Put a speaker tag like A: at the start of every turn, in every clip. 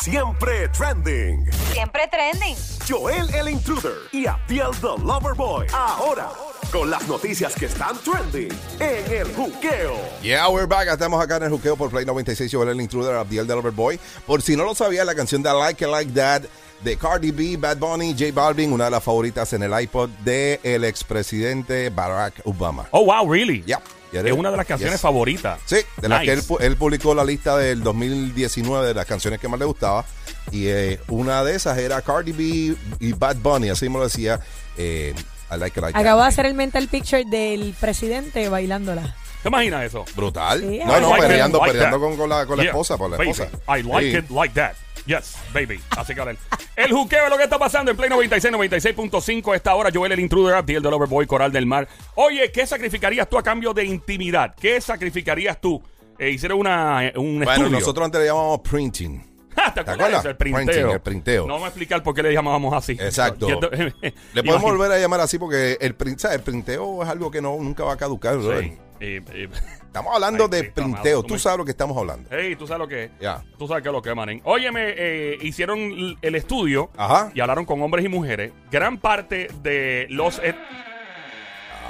A: Siempre trending.
B: Siempre trending.
A: Joel el Intruder y Abdiel the Loverboy. Ahora, con las noticias que están trending en el juqueo.
C: Yeah, we're back. Estamos acá en el juqueo por Play 96. Yo el intruder, Abdiel del Overboy. Por si no lo sabía, la canción de I Like It Like That de Cardi B, Bad Bunny, J Balvin, una de las favoritas en el iPod del el expresidente Barack Obama.
D: Oh, wow, really?
C: Yep.
D: Es una de las canciones
C: Yes.
D: favoritas.
C: Sí, de las que él, él publicó la lista del 2019 de las canciones que más le gustaba. Y eh, una de esas era Cardi B y Bad Bunny, así me lo decía. eh, I Like It Like
E: Acabo de
C: That.
E: hacer el mental picture del presidente bailándola.
D: ¿Te imaginas eso?
C: Brutal.
E: Sí,
C: no,
E: I
C: no,
D: like it
C: perreando,
D: like
C: perreando
D: that.
C: con, con la, con la
D: Yeah,
C: esposa, por la
D: baby.
C: esposa.
D: I like
C: Sí.
D: it like that. Yes, baby. Así que ahora el, el juqueo es lo que está pasando en Play 96, 96.5. Esta hora, Joel el Intruder, Abdiel del Overboy, Coral del Mar. Oye, ¿qué sacrificarías tú a cambio de intimidad? ¿Qué sacrificarías tú? Eh, hicieron una, eh, un
C: Bueno,
D: estudio.
C: nosotros antes le llamamos printing.
D: ¿Te, acuerdas? El printeo.
C: Printing, el printeo.
D: No vamos a explicar por qué le llamábamos así.
C: Exacto. Le podemos volver a llamar así porque el, print, el printeo es algo que no, nunca va a caducar.
D: Sí. Eh, eh,
C: Estamos hablando
D: Ay,
C: de printeo.
D: tú
C: Tú
D: me-
C: sabes lo que estamos hablando.
D: Hey, tú sabes lo que es.
C: Ya.
D: Tú sabes qué es lo que es, manín. Óyeme, eh, hicieron el estudio
C: Ajá.
D: y hablaron con hombres y mujeres. Gran parte de los...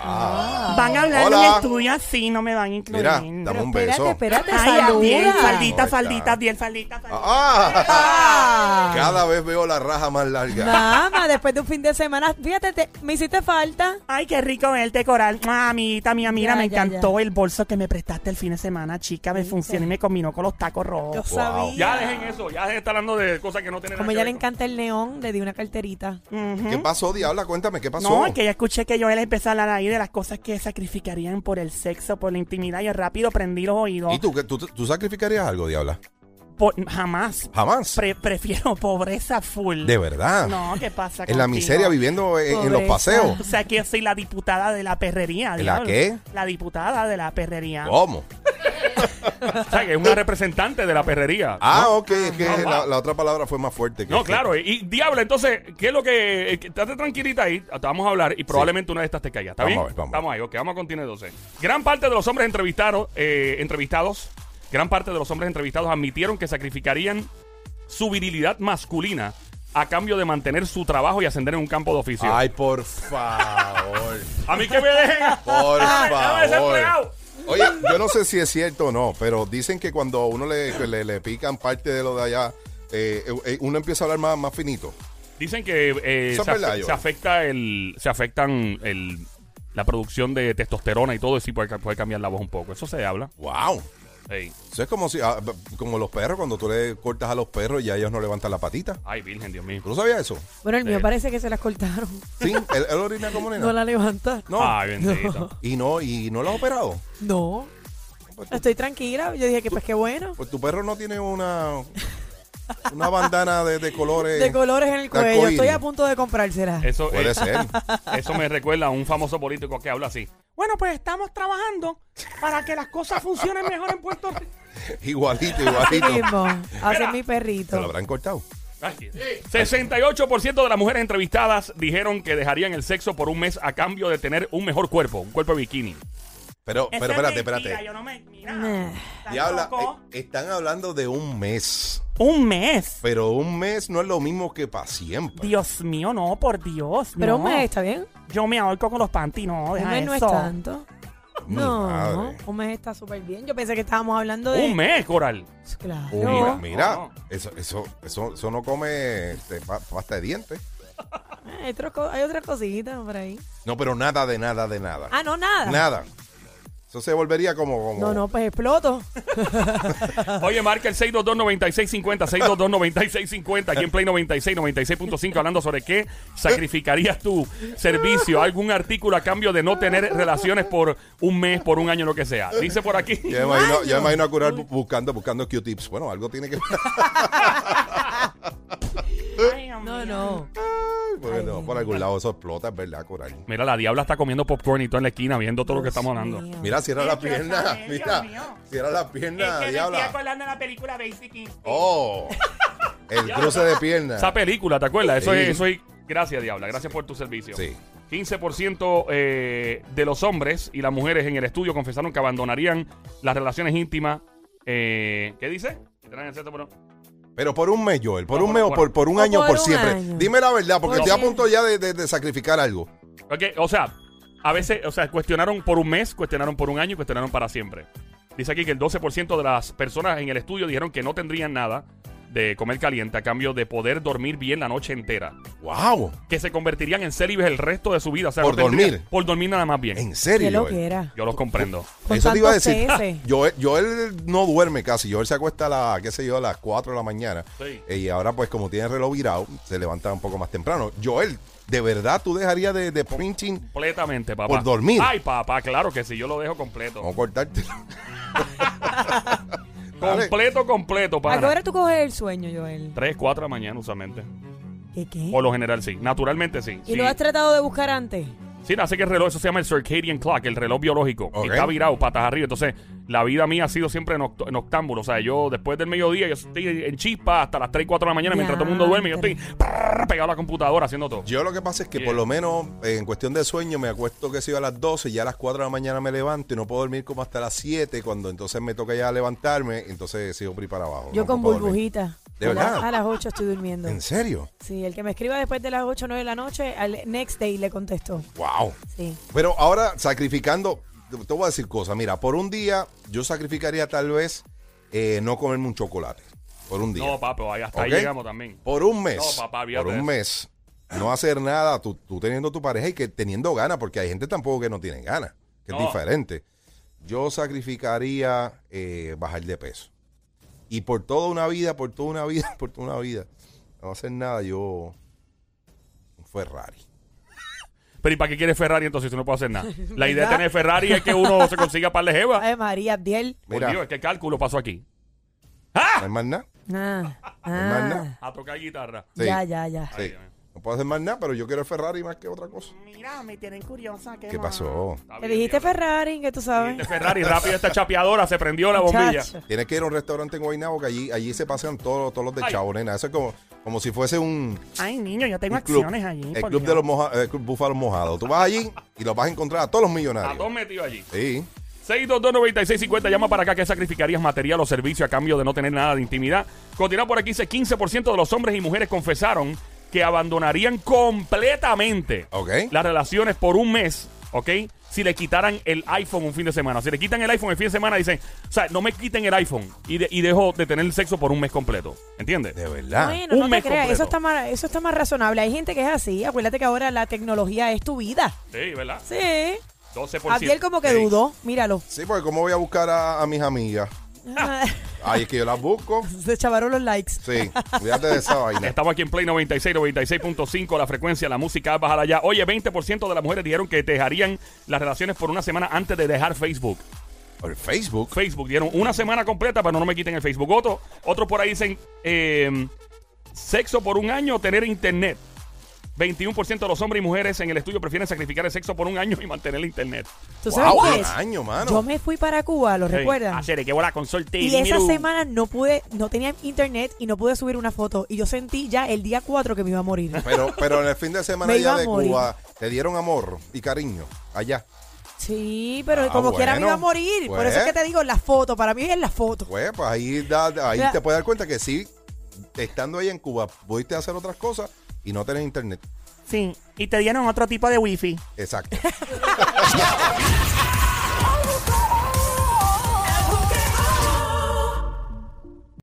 F: Van a hablar
C: Hola.
F: del estudio así, no me van a incluir.
C: Mira, dame un
E: espérate,
C: beso.
E: espérate,
F: Ay, Abdiel,
E: saluda.
F: faldita,
C: Ahí
F: faldita,
C: está.
F: Abdiel, faldita, faldita.
C: Ah,
E: Ah.
C: cada vez veo la raja más larga.
E: Nada más, después de un fin de semana, fíjate, te- me hiciste falta.
F: Ay, qué rico verte, Coral. Mamita mía, mira,
E: Ya,
F: me
E: ya,
F: encantó el bolso que me prestaste el fin de semana, chica. Me funcionó y me combinó con los tacos
E: Yo
F: rojos.
E: sabía.
D: ya dejen eso, ya dejen de estar hablando de cosas que no tienen
E: Como
D: nada
E: ella le encanta el neón, le di una carterita.
C: ¿Qué pasó, Diabla? Cuéntame, ¿qué pasó?
F: No, es que ya escuché que Joel empezó a hablar ahí de las cosas que sacrificarían por el sexo, por la intimidad. Y rápido prendí los oídos.
C: ¿Y tú, qué- tú, tú sacrificarías algo, Diabla?
F: Por- jamás.
C: Jamás.
F: Pre- prefiero pobreza full.
C: De verdad.
F: No, ¿qué pasa?
C: en la
F: contigo?
C: miseria viviendo en, en los
E: Pobreza.
C: paseos.
F: O sea, que yo soy la diputada de la perrería.
C: ¿La
F: diablo.
C: qué?
F: La diputada de la perrería.
C: ¿Cómo?
D: O sea, que es una representante de la perrería.
C: Ah,
D: ¿no?
C: ok, es que la, la otra palabra fue más fuerte. que-
D: No, claro. Y, y, diablo, entonces, ¿qué es lo que. eh, Estate tranquilita ahí. te Vamos a hablar y probablemente una de estas te caiga. ¿Está
C: Vamos
D: bien?
C: a ver, vamos.
D: ahí, ok. Vamos a continuar entonces. Gran parte de los hombres entrevistados, eh, entrevistados, gran parte de los hombres entrevistados admitieron que sacrificarían su virilidad masculina a cambio de mantener su trabajo y ascender en un campo de oficio.
C: Ay, por favor.
D: A mí que me dejen.
C: Por favor. Oye, yo no sé si es cierto o no, pero dicen que cuando uno le, le, le pican parte de lo de allá, eh, eh, uno empieza a hablar más, más finito.
D: Dicen que eh, se, afe- afecta el, se afectan el, la producción de testosterona y todo eso y puede, puede cambiar la voz un poco. Eso se habla.
C: ¡Wow!
D: Ey.
C: Eso es como si, ah, como los perros, cuando tú le cortas a los perros y ellos no levantan la patita.
D: Ay, virgen, Dios mío.
C: ¿Tú no sabías eso?
E: Bueno, el mío
D: Sí.
E: parece que se las cortaron.
C: Sí, él, él orina como nena.
E: No la levanta.
C: No.
D: Ay, bendito.
C: Y no, y no lo has operado.
E: No.
C: Pues tu,
E: Estoy tranquila. Yo dije que pues qué bueno.
C: pues tu perro no tiene una una bandana de, de colores.
E: De colores en el cuello.
C: arcoíris.
E: Estoy a punto de comprársela.
D: Eso,
C: Puede
D: eh,
C: ser.
D: eso me recuerda a un famoso político que habla así.
F: Bueno, pues estamos trabajando para que las cosas funcionen mejor en Puerto Rico.
C: Igualito,
E: Así
C: igualito.
E: Hace mi
C: Se lo
E: perrito.
C: habrán cortado.
D: Ay, 68% de las mujeres entrevistadas dijeron que dejarían el sexo por un mes a cambio de tener un mejor cuerpo, un cuerpo de bikini.
C: Pero, pero
F: es
C: espérate, espérate.
F: Yo no me, mira,
C: eh, están hablando de un mes.
F: Un mes.
C: Pero un mes no es lo mismo que para siempre.
F: Dios mío, no, por Dios.
E: Pero
F: no.
E: un mes está bien.
F: Yo me ahorco con los panty, no,
E: Un
F: deja
E: mes no es
F: eso.
E: tanto.
C: Mi
E: No,
C: madre.
E: un mes está súper bien. Yo pensé que estábamos hablando de.
D: Un mes, Coral.
E: Claro.
C: Uh, mira,
D: No.
C: mira,
D: No.
C: eso, eso, eso, eso no come este, pa- pasta de dientes.
E: Hay, otras co- hay otras cositas por ahí.
C: No, pero nada de nada de nada.
E: Ah, no, nada.
C: Nada. Eso se volvería como. como
E: No, no, pues exploto.
D: Oye, marca el 622-9650, 622-9650, aquí en Play 96, 96.5, hablando sobre qué sacrificarías tu servicio, algún artículo a cambio de no tener relaciones por un mes, por un año, lo que sea. Dice por aquí.
C: Ya me imagino, me imagino a curar bu- buscando, buscando Q-tips. Bueno, algo tiene que.
F: Ay, Dios
E: No, no.
C: por algún lado eso explota, es verdad, curar.
D: Mira, la diabla está comiendo popcorn y todo en la esquina viendo todo lo que estamos hablando.
E: mío.
C: Mira, cierra la pierna.
F: mío,
C: Mira,
F: mío.
C: cierra la
F: Es
C: pierna,
F: me estoy
C: diabla.
F: acordando de la película Basic Instinct.
C: Oh, el cruce de pierna.
D: Esa película, ¿te acuerdas? Eso
C: Sí.
D: es, eso es. Gracias, Diabla. Gracias por tu servicio.
C: Sí.
D: 15% eh, de los hombres y las mujeres en el estudio confesaron que abandonarían las relaciones íntimas. eh, ¿Qué dice? Que traen el sexo, pero-
C: por un mes, Joel, por
D: No,
C: un mes o por, por un
E: O
C: año,
E: por
C: por,
E: un
C: siempre.
E: año.
C: Dime la verdad, porque
E: Por
C: estoy a punto ya de, de- de sacrificar algo.
D: Ok, o sea, a veces, o sea, cuestionaron por un mes, cuestionaron por un año y cuestionaron para siempre. Dice aquí que el 12% de las personas en el estudio dijeron que no tendrían nada de comer caliente a cambio de poder dormir bien la noche entera.
C: ¡Wow!
D: Que se convertirían en célibes el resto de su vida. O sea,
C: Por
D: no
C: dormir.
D: Por dormir nada más bien.
C: ¿En serio,
E: lo
C: Joel?
E: que era.
D: Yo los comprendo.
E: Con
C: Eso te iba a decir. Joel, Joel no duerme casi. Joel se acuesta a las, qué sé yo, a las 4 de la mañana.
D: Sí.
C: Eh, Y ahora, pues, como tiene el reloj virado, se levanta un poco más temprano. Joel, ¿de verdad tú dejarías de, de printing?
D: Completamente, papá.
C: Por dormir.
D: Ay, papá, claro que sí, yo lo dejo completo.
C: Vamos a cortarte. Dale.
D: Completo, completo,
E: ¿A qué
D: para.
E: hora tú coges el sueño, Joel?
D: 3, 4 de la mañana usualmente.
E: ¿Qué qué?
D: Por lo general, sí. Naturalmente, sí.
E: ¿Y
D: sí.
E: lo has tratado de buscar antes?
D: Sí, hace que el reloj, eso se llama el circadian clock, el reloj biológico. Está virado, patas arriba. Entonces, la vida mía ha sido siempre noct- noctámbulo. O sea, yo después del mediodía, yo estoy en chispa hasta las 3, 4 de la mañana, mientras todo el mundo duerme, yo estoy prrr, pegado a la computadora haciendo todo.
C: Yo lo que pasa es que
D: Yeah.
C: por lo menos en cuestión de sueño me acuesto que si a las 12 y ya a las 4 de la mañana me levanto y no puedo dormir como hasta las 7 cuando entonces me toca ya levantarme, entonces sigo por ahí para abajo.
E: Yo
C: No
E: con
C: puedo dormir.
E: burbujita.
C: ¿De verdad?
E: A las 8 estoy durmiendo.
C: ¿En serio?
E: Sí, el que me escriba después de las 8 o 9 de la noche, al next day le contesto.
C: Wow.
E: Sí.
C: Pero ahora sacrificando, te voy a decir cosas. Mira, por un día yo sacrificaría tal vez eh, no comerme un chocolate. Por un día.
D: No, papi, ahí hasta ahí llegamos también.
C: Por un mes.
D: No, papá,
C: por un mes. No hacer nada, tú, tú teniendo tu pareja y que teniendo ganas, porque hay gente tampoco que no tiene ganas, que
D: No.
C: es diferente. Yo sacrificaría eh, bajar de peso. Y por toda una vida, por toda una vida, por toda una vida, no hacer nada, yo. Un Ferrari.
D: Pero ¿y para qué quieres Ferrari entonces si no puedo hacer nada? La idea de tener Ferrari es que uno se consiga par de jeva.
E: Ay, María Abdiel.
D: Por
C: Mira.
D: Dios, ¿qué cálculo pasó aquí?
C: No hay más nada.
E: Ah,
C: más
E: ah.
C: nada.
D: A tocar guitarra.
C: Sí.
E: Ya, ya, ya.
C: Sí.
D: Ay, Dios mío.
C: No puedo hacer más nada, pero yo quiero el Ferrari más que otra cosa.
F: Mira, me tienen curiosa. ¿Qué,
C: ¿Qué pasó?
E: Te dijiste. Ferrari, que tú sabes.
D: Dijiste Ferrari, rápido esta chapeadora, se prendió la bombilla.
E: Chacho.
C: Tienes que ir a un restaurante en Guaynabo que allí, allí se pasean todos, todos los de
D: Ay.
C: Chavo, nena. Eso es como, como si fuese un,
F: Ay, niño, yo tengo
C: club.
F: acciones allí.
C: el club de
F: Dios.
C: los moja- el club búfalos mojados. Tú vas allí y los vas a encontrar a todos los
D: A
C: millonarios.
D: dos metidos allí.
C: Sí.
D: 622-9650, llama para acá que sacrificarías material o servicio a cambio de no tener nada de intimidad. Continúa por aquí, dice 15% de los hombres y mujeres confesaron que abandonarían completamente
C: Ok.
D: las relaciones por un mes, ¿ok? Si le quitaran el iPhone un fin de semana. Si le quitan el iPhone el fin de semana, dicen, o sea, no me quiten el iPhone y, de- y dejo de tener sexo por un mes completo. ¿Entiendes?
C: De verdad.
E: Bueno,
D: Un
E: no te
D: mes
E: creas,
D: completo.
E: eso está, más, eso está más razonable. Hay gente que es así. Acuérdate que ahora la tecnología es tu vida.
D: Sí, ¿verdad?
E: Sí.
D: 12%.
E: Abdiel como que
D: Sí.
E: dudó. Míralo.
C: Sí, porque ¿cómo voy a buscar a, a mis amigas? Ay, es que yo las busco.
E: Se chavaron los likes.
C: Sí, cuídate de esa vaina.
D: Estamos aquí en Play 96, 96.5, la frecuencia, la música, bájala ya. Oye, 20% de las mujeres dijeron que dejarían las relaciones por una semana antes de dejar Facebook.
C: Facebook.
D: Facebook dieron una semana completa, pero no me quiten el Facebook. Otro, otro por ahí dicen eh, sexo por un año o tener internet. 21% de los hombres y mujeres en el estudio prefieren sacrificar el sexo por un año y mantener el internet.
E: ¿Tú sabes
C: Wow,
E: qué
C: un
E: es?
C: año, mano.
E: Yo me fui para Cuba, ¿lo recuerdan?
D: Hacer que bola con sorte
E: Y esa semana no pude, no tenía internet y no pude subir una foto. Y yo sentí ya el día 4 que me iba a morir.
C: Pero, pero en el fin de semana
E: Me iba
C: allá
E: a
C: de
E: morir.
C: Cuba, te dieron amor y cariño allá.
E: Sí, pero
C: Ah,
E: como quiera me iba a morir. Por eso
C: Pues.
E: es que te digo, la foto, para mí es la foto.
C: Pues, pues ahí, da- ahí
E: Ya.
C: te puedes dar cuenta que sí, estando ahí en Cuba, pudiste hacer otras cosas y no tener internet.
F: Sí, y te dieron otro tipo de wifi.
C: Exacto.